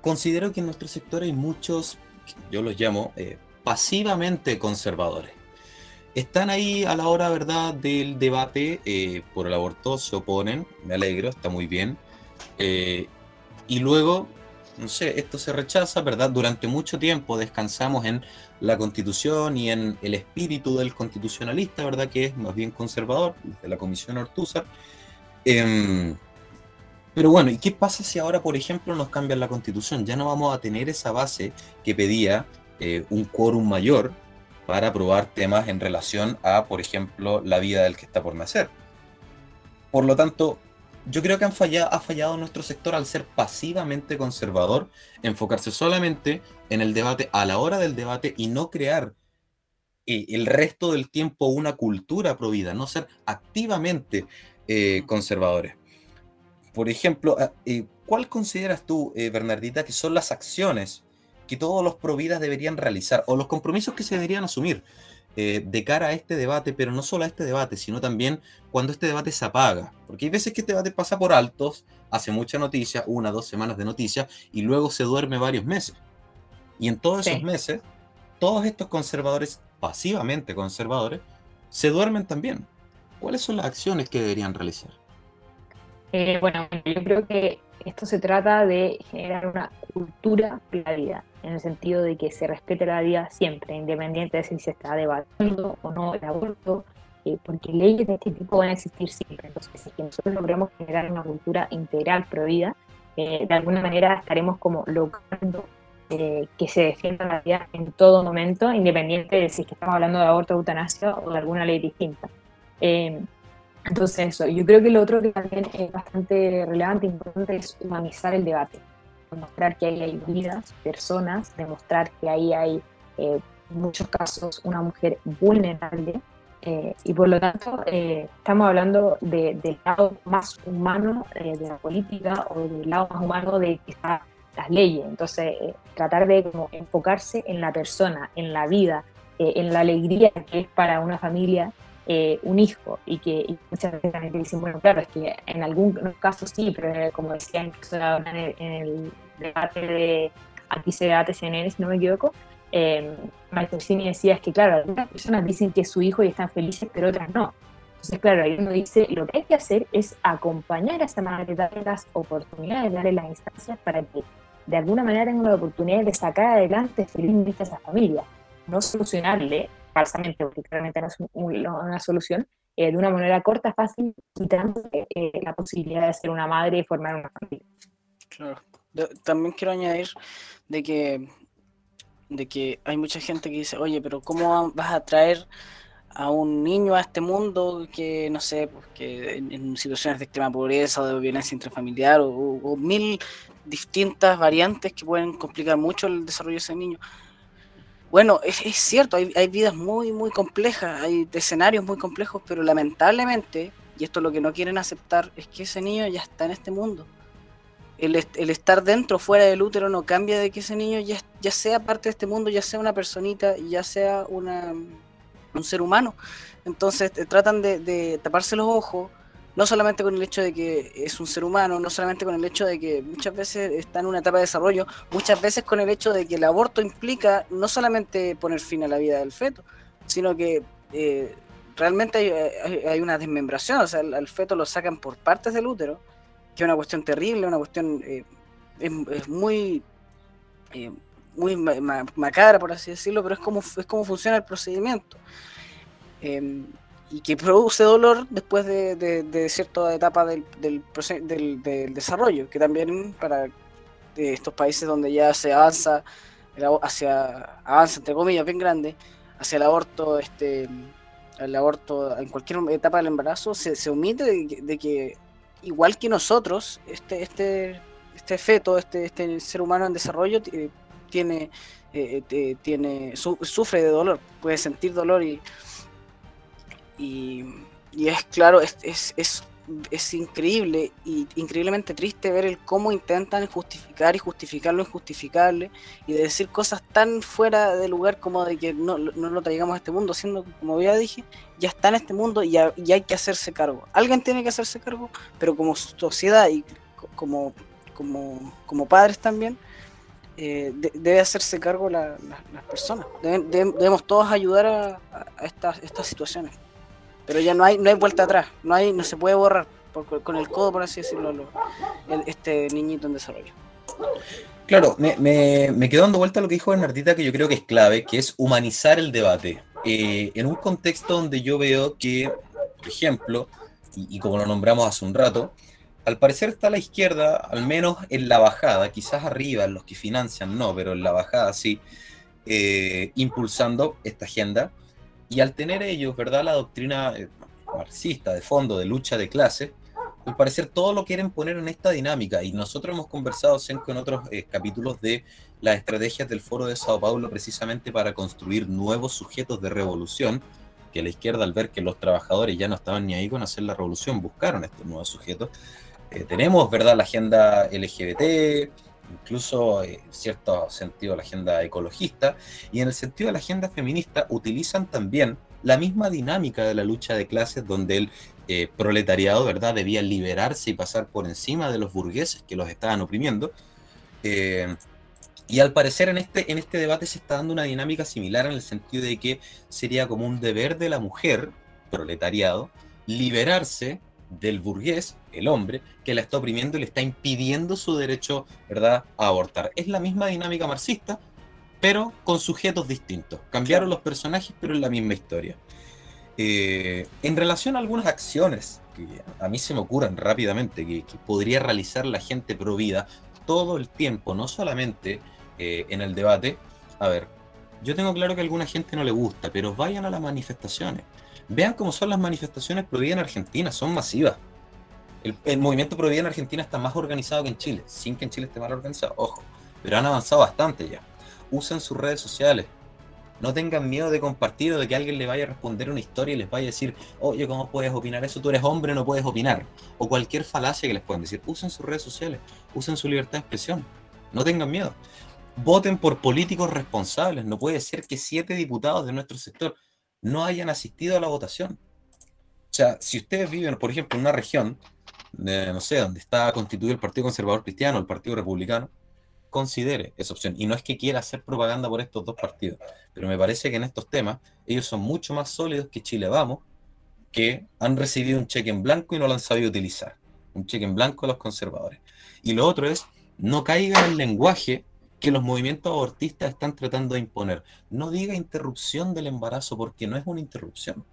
considero que en nuestro sector hay muchos, yo los llamo, eh, pasivamente conservadores están ahí a la hora, ¿verdad?, del debate eh, por el aborto, se oponen, me alegro, está muy bien. Eh, y luego, no sé, esto se rechaza, ¿verdad? Durante mucho tiempo descansamos en la constitución y en el espíritu del constitucionalista, ¿verdad?, que es más bien conservador, de la Comisión Ortúzar. Em, pero bueno, ¿y qué pasa si ahora, por ejemplo, nos cambian la constitución? Ya no vamos a tener esa base que pedía eh, un quórum mayor para aprobar temas en relación a, por ejemplo, la vida del que está por nacer. Por lo tanto, yo creo que han fallado, ha fallado nuestro sector al ser pasivamente conservador, enfocarse solamente en el debate a la hora del debate y no crear eh, el resto del tiempo una cultura provida, no ser activamente eh, conservadores. Por ejemplo, ah, eh, ¿cuál consideras tú, Bernardita, que son las acciones que todos los providas deberían realizar o los compromisos que se deberían asumir eh, de cara a este debate, pero no solo a este debate, sino también cuando este debate se apaga. Porque hay veces que este debate pasa por altos, hace mucha noticia, una, dos semanas de noticia, y luego se duerme varios meses. Y en todos esos meses, todos estos conservadores, pasivamente conservadores, se duermen también. ¿Cuáles son las acciones que deberían realizar? Eh, bueno, yo creo que esto se trata de generar una cultura de en el sentido de que se respete la vida siempre, independiente de si se está debatiendo o no el aborto, eh, porque leyes de este tipo van a existir siempre. Entonces, si nosotros logramos generar una cultura integral pro vida, eh, de alguna manera estaremos como logrando eh, que se defienda la vida en todo momento, independiente de si estamos hablando de aborto, eutanasia o de alguna ley distinta. Entonces eso, yo creo que lo otro que también es bastante relevante e importante es humanizar el debate, demostrar que ahí hay vidas, personas, demostrar que ahí hay eh, en muchos casos una mujer vulnerable eh, y por lo tanto eh, estamos hablando del lado más humano de la política o del lado más humano de quizás las leyes. Entonces tratar de como, enfocarse en la persona, en la vida, en la alegría que es para una familia eh, un hijo y que muchas veces también dicen, bueno, claro, es que en algunos casos sí, pero como decía incluso en el, en el debate de, aquí se debate CNN, si no me equivoco, eh, Cini decía es que, claro, algunas personas dicen que es su hijo y están felices, pero otras no. Entonces, claro, ahí uno dice, lo que hay que hacer es acompañar a esa madre, darle las oportunidades, darle las instancias para que de alguna manera tenga la oportunidad de sacar adelante felizmente a esa familia, no solucionarle falsamente, porque claramente no es una solución, eh, de una manera corta, fácil, quitando eh, la posibilidad de ser una madre y formar una familia. Claro. también quiero añadir de que, de que hay mucha gente que dice, oye, pero ¿cómo vas a traer a un niño a este mundo que, no sé, pues, que en, situaciones de extrema pobreza o de violencia intrafamiliar o mil distintas variantes que pueden complicar mucho el desarrollo de ese niño? Bueno, es, cierto, hay, vidas muy, muy complejas, hay escenarios muy complejos, pero lamentablemente, y esto es lo que no quieren aceptar, es que ese niño ya está en este mundo. El, estar dentro fuera del útero no cambia de que ese niño ya, ya sea parte de este mundo, ya sea una personita, ya sea una, un ser humano. Entonces eh, tratan de, de taparse los ojos, no solamente con el hecho de que es un ser humano, no solamente con el hecho de que muchas veces está en una etapa de desarrollo, muchas veces con el hecho de que el aborto implica no solamente poner fin a la vida del feto, sino que eh, realmente hay, una desmembración, o sea, al, feto lo sacan por partes del útero, que es una cuestión terrible, una cuestión eh, es, muy eh, muy macabra por así decirlo, pero es como es funciona el procedimiento. Em, y que produce dolor después de, de, cierta etapa del, del, del, desarrollo, que también para estos países donde ya se avanza hacia avanza entre comillas bien grande hacia el aborto este el aborto en cualquier etapa del embarazo se, se omite de, que igual que nosotros este este este feto este este ser humano en desarrollo tiene eh, tiene sufre de dolor puede sentir dolor y y, es claro, es, es, es, increíble y increíblemente triste ver el cómo intentan justificar y justificar lo injustificable y de decir cosas tan fuera de lugar como de que no, no lo traigamos a este mundo, siendo como ya dije, ya está en este mundo y, ya, hay que hacerse cargo. Alguien tiene que hacerse cargo, pero como sociedad y como, como, como padres también, eh, debe hacerse cargo las personas. debemos todos ayudar a, a estas, estas situaciones. Pero ya no hay, no hay vuelta atrás, no hay, no se puede borrar con el codo, por así decirlo, este niñito en desarrollo. Claro, me, me, quedo dando vuelta a lo que dijo Bernardita, que yo creo que es clave, que es humanizar el debate. Eh, en un contexto donde yo veo que, por ejemplo, y, como lo nombramos hace un rato, al parecer está la izquierda, al menos en la bajada, quizás arriba, los que financian no, pero en la bajada sí, eh, impulsando esta agenda y al tener ellos, ¿verdad? La doctrina eh, marxista de fondo, de lucha de clases, al parecer todo lo quieren poner en esta dinámica. Y nosotros hemos conversado, en otros eh, capítulos de las estrategias del Foro de Sao Paulo precisamente para construir nuevos sujetos de revolución, que la izquierda al ver que los trabajadores ya no estaban ni ahí con hacer la revolución, buscaron estos nuevos sujetos. Eh, tenemos, ¿verdad?, la agenda LGBT, incluso en cierto sentido la agenda ecologista, y en el sentido de la agenda feminista utilizan también la misma dinámica de la lucha de clases donde el eh, proletariado, ¿verdad?, debía liberarse y pasar por encima de los burgueses que los estaban oprimiendo. Eh, y al parecer en este, en este debate se está dando una dinámica similar en el sentido de que sería como un deber de la mujer, proletariado, liberarse del burgués, el hombre, que la está oprimiendo y le está impidiendo su derecho, ¿verdad?, a abortar. Es la misma dinámica marxista, pero con sujetos distintos. Cambiaron los personajes, pero es la misma historia. Eh, en relación a algunas acciones que a mí se me ocurren rápidamente, que, podría realizar la gente pro vida todo el tiempo, no solamente eh, en el debate. A ver, yo tengo claro que a alguna gente no le gusta, pero vayan a las manifestaciones. Vean cómo son las manifestaciones pro en Argentina, son masivas. El, movimiento pro en Argentina está más organizado que en Chile, sin que en Chile esté mal organizado, ojo, pero han avanzado bastante ya. Usen sus redes sociales. No tengan miedo de compartir o de que alguien le vaya a responder una historia y les vaya a decir, oye, ¿cómo puedes opinar eso? Tú eres hombre, no puedes opinar. O cualquier falacia que les puedan decir. Usen sus redes sociales, usen su libertad de expresión. No tengan miedo. Voten por políticos responsables. No puede ser que siete diputados de nuestro sector no hayan asistido a la votación. O sea, si ustedes viven, por ejemplo, en una región, no sé, donde está constituido el Partido Conservador Cristiano, el Partido Republicano, considere esa opción. Y no es que quiera hacer propaganda por estos dos partidos, pero me parece que en estos temas ellos son mucho más sólidos que Chile Vamos, que han recibido un cheque en blanco y no lo han sabido utilizar. Un cheque en blanco de los conservadores. Y lo otro es, no caiga en el lenguaje que los movimientos abortistas están tratando de imponer. No diga interrupción del embarazo porque no es una interrupción.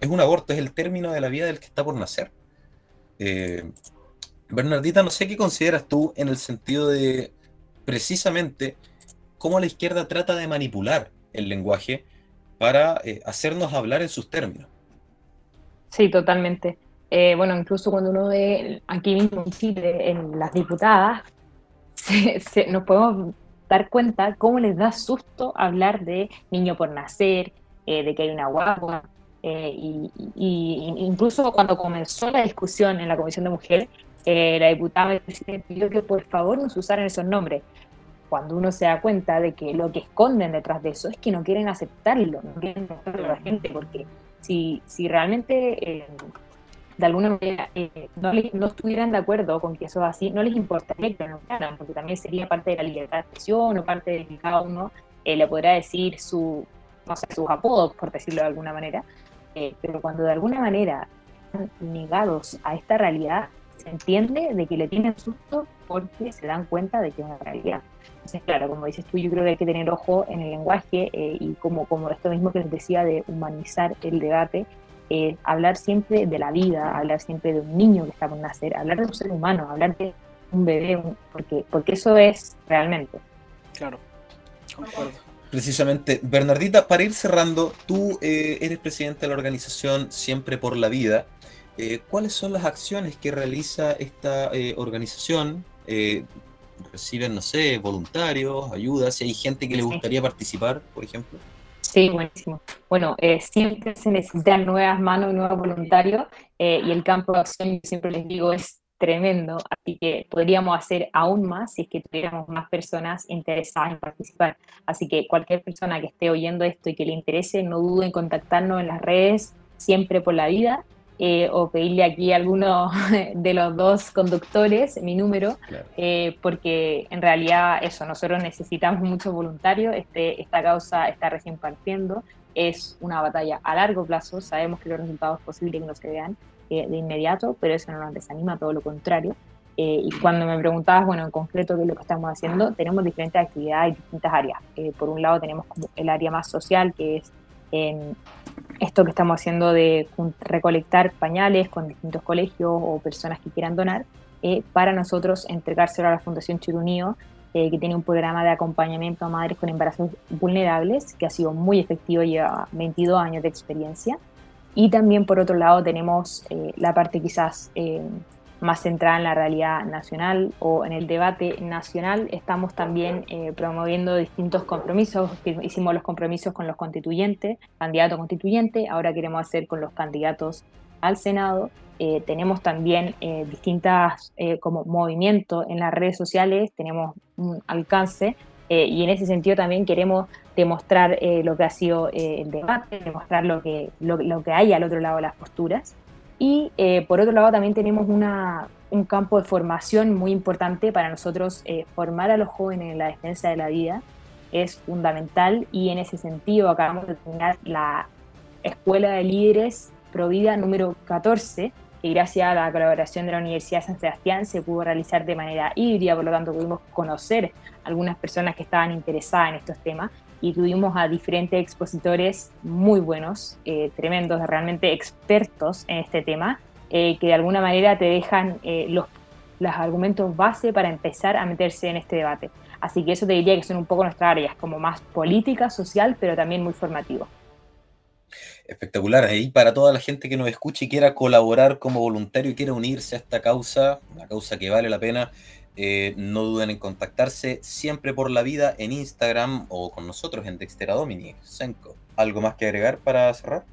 Es un aborto, es el término de la vida del que está por nacer. Eh, Bernardita, no sé qué consideras tú en el sentido de precisamente cómo la izquierda trata de manipular el lenguaje para eh, hacernos hablar en sus términos. Sí, totalmente. Eh, bueno, incluso cuando uno ve aquí mismo en Chile, en las diputadas, se, nos podemos dar cuenta cómo les da susto hablar de niño por nacer, eh, de que hay una guagua. Eh, y, incluso cuando comenzó la discusión en la Comisión de Mujeres, eh, la diputada me pidió que por favor no se usaran esos nombres. Cuando uno se da cuenta de que lo que esconden detrás de eso es que no quieren aceptarlo, no quieren aceptarlo a la gente, porque si, si realmente de alguna manera eh, no, no, estuvieran de acuerdo con que eso es así, no les importaría que lo nombraran, porque también sería parte de la libertad de expresión o parte de que cada uno eh, le podrá decir su, no sé, sus apodos, por decirlo de alguna manera. Eh, pero cuando de alguna manera están negados a esta realidad, se entiende de que le tienen susto porque se dan cuenta de que es una realidad. Entonces, claro, como dices tú, yo creo que hay que tener ojo en el lenguaje y como, como esto mismo que les decía de humanizar el debate, eh, hablar siempre de la vida, hablar siempre de un niño que está por nacer, hablar de un ser humano, hablar de un bebé, porque, porque eso es realmente. Claro, concuerdo. Precisamente, Bernardita, para ir cerrando, tú eh, eres presidente de la organización Siempre por la Vida. Eh, ¿Cuáles son las acciones que realiza esta eh, organización? ¿Reciben, no sé, voluntarios, ayudas? Si hay gente que le gustaría participar, por ejemplo. Sí, buenísimo. Bueno, siempre se necesitan nuevas manos, nuevos voluntarios, y el campo de acción, siempre les digo, es tremendo, así que podríamos hacer aún más si es que tuviéramos más personas interesadas en participar. Así que cualquier persona que esté oyendo esto y que le interese, no dude en contactarnos en las redes siempre por la vida eh, o pedirle aquí a alguno de los dos conductores mi número, eh, porque en realidad eso, nosotros necesitamos muchos voluntarios, este, esta causa está recién partiendo, es una batalla a largo plazo, sabemos que los resultados posibles no se vean, eh, de inmediato, pero eso no nos desanima, todo lo contrario. Eh, y cuando me preguntabas, bueno, en concreto qué es lo que estamos haciendo, tenemos diferentes actividades y distintas áreas. Eh, por un lado tenemos como el área más social, que es esto que estamos haciendo de recolectar pañales con distintos colegios o personas que quieran donar, para nosotros entregárselo a la Fundación Chirunío, que tiene un programa de acompañamiento a madres con embarazos vulnerables, que ha sido muy efectivo, lleva 22 años de experiencia. Y también por otro lado tenemos eh, la parte quizás eh, más centrada en la realidad nacional o en el debate nacional. Estamos también eh, promoviendo distintos compromisos. Hicimos los compromisos con los constituyentes, candidato constituyente, ahora queremos hacer con los candidatos al Senado. tenemos también distintas como movimientos en las redes sociales, tenemos un alcance y en ese sentido también queremos demostrar eh, lo que ha sido eh, el debate, demostrar lo que, lo, que hay al otro lado de las posturas. Y eh, por otro lado también tenemos una, un campo de formación muy importante para nosotros. formar a los jóvenes en la defensa de la vida es fundamental y en ese sentido acabamos de tener la Escuela de Líderes Provida número 14, que gracias a la colaboración de la Universidad de San Sebastián se pudo realizar de manera híbrida, por lo tanto pudimos conocer algunas personas que estaban interesadas en estos temas y tuvimos a diferentes expositores muy buenos, eh, tremendos, realmente expertos en este tema, eh, que de alguna manera te dejan eh, los, los argumentos base para empezar a meterse en este debate. Así que eso te diría que son un poco nuestras áreas, como más política, social, pero también muy formativo. Espectacular. Ahí para toda la gente que nos escuche y quiera colaborar como voluntario y quiera unirse a esta causa, una causa que vale la pena, eh, no duden en contactarse siempre por la vida en Instagram o con nosotros en Dextera Domini. Senko, ¿algo más que agregar para cerrar?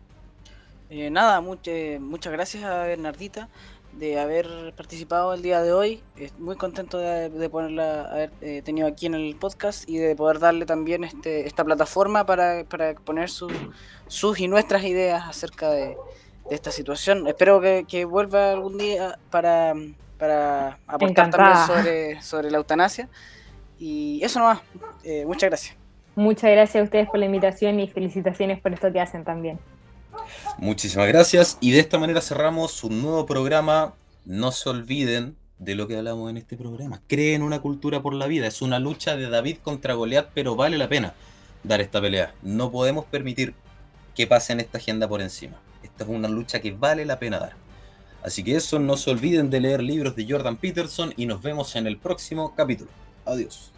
Eh, nada, muchas gracias a Bernardita de haber participado el día de hoy. muy contento de, ponerla, haber eh, tenido aquí en el podcast y de poder darle también este, esta plataforma para, para exponer sus y nuestras ideas acerca de, esta situación. Espero que, que vuelva algún día para para aportar también sobre, sobre la eutanasia. Y eso nomás. Eh, muchas gracias. Muchas gracias a ustedes por la invitación y felicitaciones por esto que hacen también. Muchísimas gracias. Y de esta manera cerramos un nuevo programa. No se olviden de lo que hablamos en este programa. Creen una cultura por la vida. Es una lucha de David contra Goliat, pero vale la pena dar esta pelea. No podemos permitir que pasen esta agenda por encima. Esta es una lucha que vale la pena dar. Así que eso, no se olviden de leer libros de Jordan Peterson y nos vemos en el próximo capítulo. Adiós.